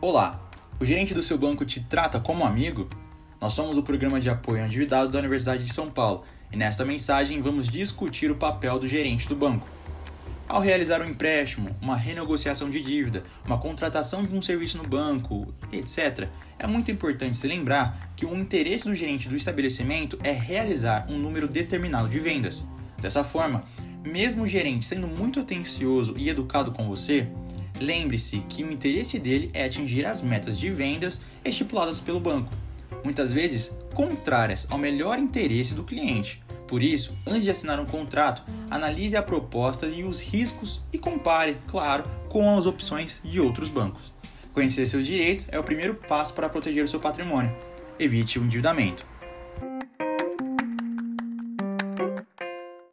Olá, o gerente do seu banco te trata como amigo? Nós somos o programa de apoio ao endividado da Universidade de São Paulo e nesta mensagem vamos discutir o papel do gerente do banco. Ao realizar um empréstimo, uma renegociação de dívida, uma contratação de um serviço no banco, etc., é muito importante se lembrar que o interesse do gerente do estabelecimento é realizar um número determinado de vendas. Dessa forma, mesmo o gerente sendo muito atencioso e educado com você, lembre-se que o interesse dele é atingir as metas de vendas estipuladas pelo banco, muitas vezes contrárias ao melhor interesse do cliente. Por isso, antes de assinar um contrato, analise a proposta e os riscos e compare, claro, com as opções de outros bancos. Conhecer seus direitos é o primeiro passo para proteger o seu patrimônio. Evite o endividamento.